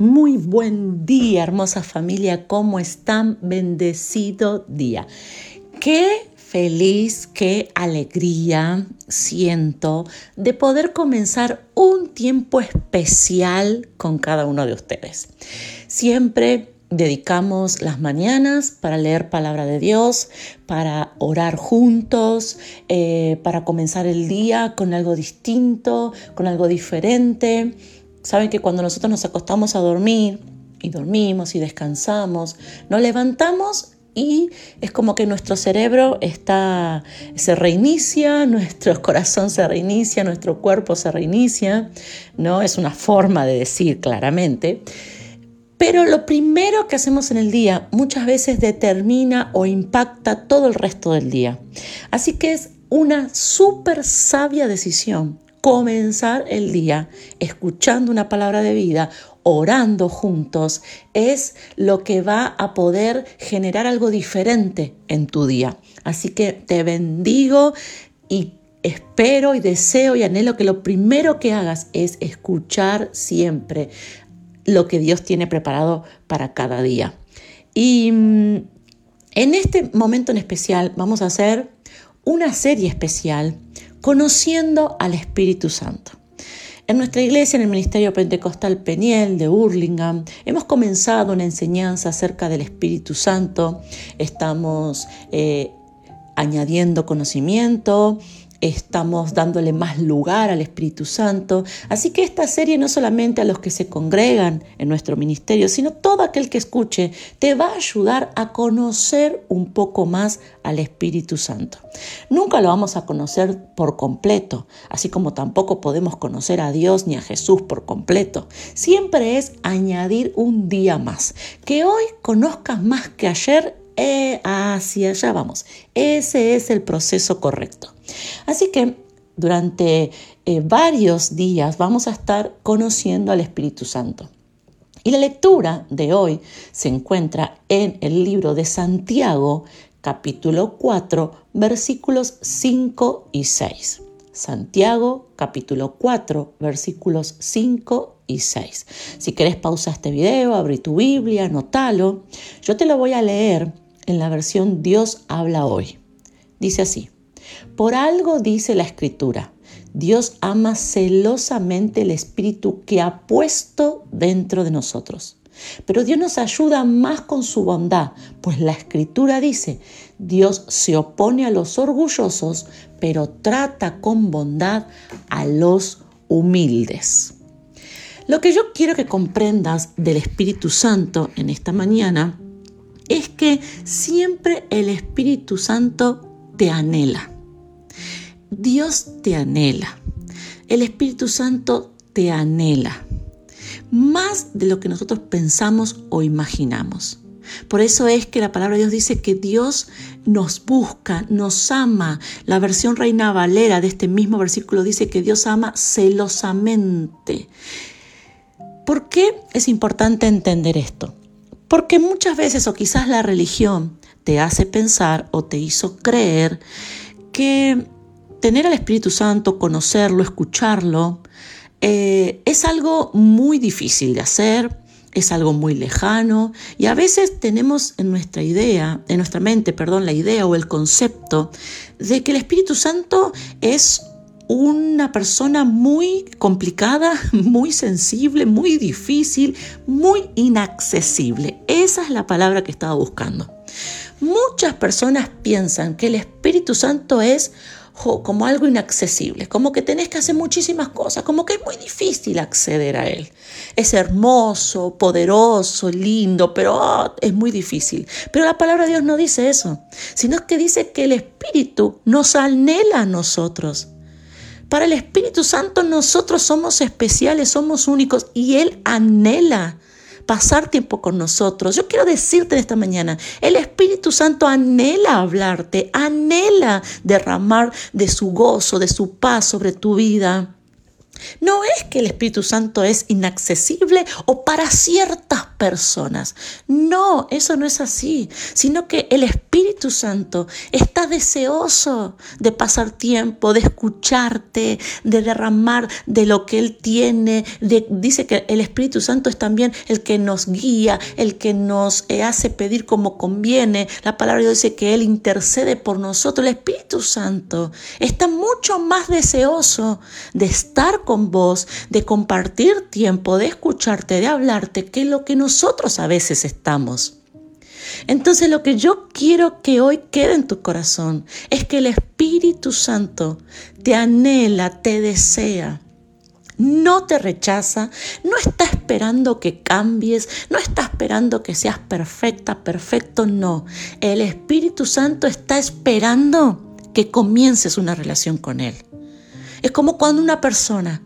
Muy buen día, hermosa familia. ¿Cómo están? Bendecido día. Qué feliz, qué alegría siento de poder comenzar un tiempo especial con cada uno de ustedes. Siempre dedicamos las mañanas para leer palabra de Dios, para orar juntos, eh, para comenzar el día con algo distinto, con algo diferente. Saben que cuando nosotros nos acostamos a dormir y dormimos y descansamos, nos levantamos y es como que nuestro cerebro está, se reinicia, nuestro corazón se reinicia, nuestro cuerpo se reinicia, ¿no? Es una forma de decir claramente. Pero lo primero que hacemos en el día muchas veces determina o impacta todo el resto del día. Así que es una súper sabia decisión comenzar el día escuchando una palabra de vida, orando juntos, es lo que va a poder generar algo diferente en tu día. Así que te bendigo y espero y deseo y anhelo que lo primero que hagas es escuchar siempre lo que Dios tiene preparado para cada día. Y mm, en este momento en especial vamos a hacer una serie especial conociendo al Espíritu Santo. En nuestra iglesia, en el Ministerio Pentecostal Peniel de Hurlingham, hemos comenzado una enseñanza acerca del Espíritu Santo. Estamos eh, añadiendo conocimiento, estamos dándole más lugar al Espíritu Santo. Así que esta serie no solamente a los que se congregan en nuestro ministerio, sino todo aquel que escuche, te va a ayudar a conocer un poco más al Espíritu Santo. Nunca lo vamos a conocer por completo, así como tampoco podemos conocer a Dios ni a Jesús por completo. Siempre es añadir un día más. Que hoy conozcas más que ayer hacia allá vamos. Ese es el proceso correcto. Así que durante eh, varios días vamos a estar conociendo al Espíritu Santo. Y la lectura de hoy se encuentra en el libro de Santiago, capítulo 4, versículos 5 y 6. Santiago, capítulo 4, versículos 5 y 6. Si querés pausa este video, abrí tu Biblia, anótalo. Yo te lo voy a leer en la versión Dios habla hoy. Dice así, por algo dice la escritura, Dios ama celosamente el espíritu que ha puesto dentro de nosotros. Pero Dios nos ayuda más con su bondad, pues la escritura dice, Dios se opone a los orgullosos, pero trata con bondad a los humildes. Lo que yo quiero que comprendas del Espíritu Santo en esta mañana es que siempre el Espíritu Santo te anhela. Dios te anhela. El Espíritu Santo te anhela. Más de lo que nosotros pensamos o imaginamos. Por eso es que la palabra de Dios dice que Dios nos busca, nos ama. La versión Reina Valera de este mismo versículo dice que Dios ama celosamente. ¿Por qué es importante entender esto? Porque muchas veces o quizás la religión te hace pensar o te hizo creer que tener al Espíritu Santo, conocerlo, escucharlo, eh, es algo muy difícil de hacer, es algo muy lejano y a veces tenemos en nuestra idea, en nuestra mente, perdón, la idea o el concepto de que el Espíritu Santo es una persona muy complicada, muy sensible, muy difícil, muy inaccesible. Esa es la palabra que estaba buscando. Muchas personas piensan que el Espíritu Santo es como algo inaccesible, como que tenés que hacer muchísimas cosas, como que es muy difícil acceder a Él. Es hermoso, poderoso, lindo, pero ah, es muy difícil. Pero la palabra de Dios no dice eso, sino que dice que el Espíritu nos anhela a nosotros. Para el Espíritu Santo nosotros somos especiales, somos únicos y Él anhela pasar tiempo con nosotros. Yo quiero decirte esta mañana, el Espíritu Santo anhela hablarte, anhela derramar de su gozo, de su paz sobre tu vida. No es que el Espíritu Santo es inaccesible o para ciertas personas. No, eso no es así, sino que el Espíritu Santo está deseoso de pasar tiempo, de escucharte, de derramar de lo que Él tiene. dice que el Espíritu Santo es también el que nos guía, el que nos eh, hace pedir como conviene. La palabra dice que Él intercede por nosotros. El Espíritu Santo está mucho más deseoso de estar con vos, de compartir tiempo, de escucharte, de hablarte, que lo que nosotros a veces estamos. Entonces lo que yo quiero que hoy quede en tu corazón es que el Espíritu Santo te anhela, te desea no te rechaza, no está esperando que cambies, no está esperando que seas perfecta, perfecto, no. El Espíritu Santo está esperando que comiences una relación con Él. Es como cuando una persona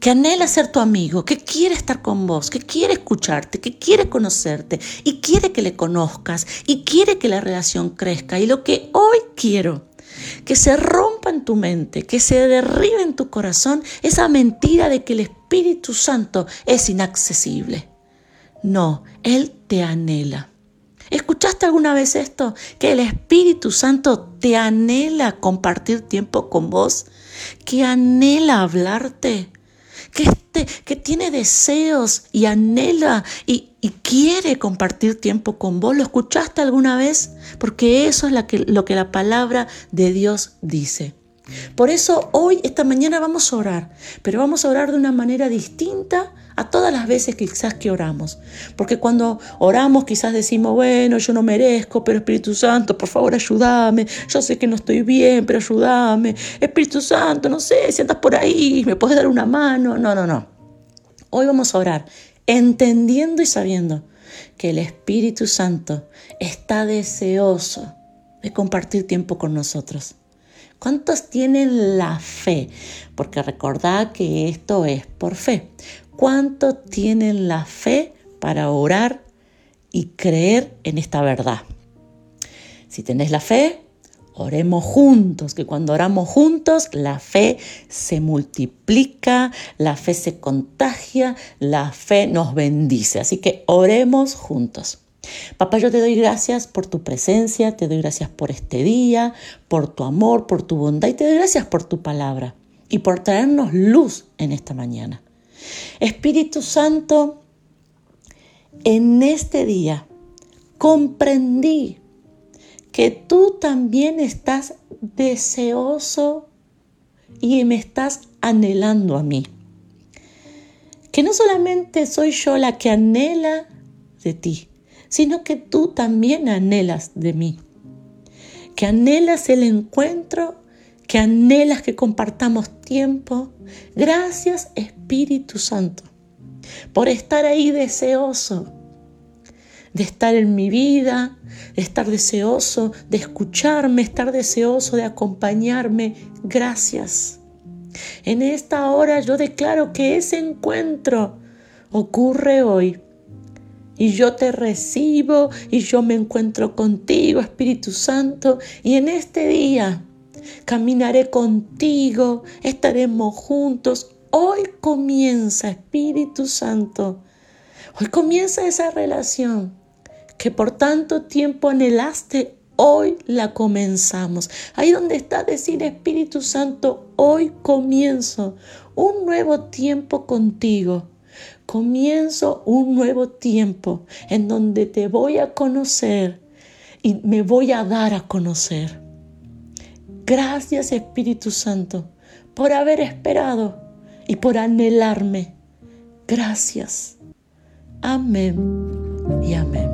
que anhela ser tu amigo, que quiere estar con vos, que quiere escucharte, que quiere conocerte y quiere que le conozcas y quiere que la relación crezca. Y lo que hoy quiero, que se rompa en tu mente, que se derribe en tu corazón esa mentira de que el Espíritu Santo es inaccesible. No, Él te anhela. ¿Escuchaste alguna vez esto? Que el Espíritu Santo te anhela compartir tiempo con vos, que anhela hablarte, que, este, que tiene deseos y anhela y, y, quiere compartir tiempo con vos. ¿Lo escuchaste alguna vez? Porque eso es que, lo que la palabra de Dios dice. Por eso hoy, esta mañana vamos a orar, pero vamos a orar de una manera distinta a todas las veces que quizás que oramos. Porque cuando oramos quizás decimos, bueno, yo no merezco, pero Espíritu Santo, por favor ayúdame, yo sé que no estoy bien, pero ayúdame. Espíritu Santo, no sé, si andas por ahí, me puedes dar una mano. No, no, no. Hoy vamos a orar entendiendo y sabiendo que el Espíritu Santo está deseoso de compartir tiempo con nosotros. ¿Cuántos tienen la fe? Porque recordad que esto es por fe. ¿Cuántos tienen la fe para orar y creer en esta verdad? Si tenés la fe, oremos juntos, que cuando oramos juntos la fe se multiplica, la fe se contagia, la fe nos bendice. Así que oremos juntos. Papá, yo te doy gracias por tu presencia, te doy gracias por este día, por tu amor, por tu bondad y te doy gracias por tu palabra y por traernos luz en esta mañana. Espíritu Santo, en este día comprendí que tú también estás deseoso y me estás anhelando a mí. Que no solamente soy yo la que anhela de ti, sino que tú también anhelas de mí. Que anhelas el encuentro, que anhelas que compartamos tiempo. Gracias Espíritu Santo por estar ahí deseoso de estar en mi vida, de estar deseoso de escucharme, estar deseoso de acompañarme. Gracias. En esta hora yo declaro que ese encuentro ocurre hoy y yo te recibo y yo me encuentro contigo, Espíritu Santo, y en este día caminaré contigo, estaremos juntos. Hoy comienza, Espíritu Santo, hoy comienza esa relación que por tanto tiempo anhelaste, hoy la comenzamos. Ahí donde está decir Espíritu Santo, hoy comienzo un nuevo tiempo contigo comienzo un nuevo tiempo en donde te voy a conocer y me voy a dar a conocer. Gracias Espíritu Santo por haber esperado y por anhelarme. Gracias. Amén y amén.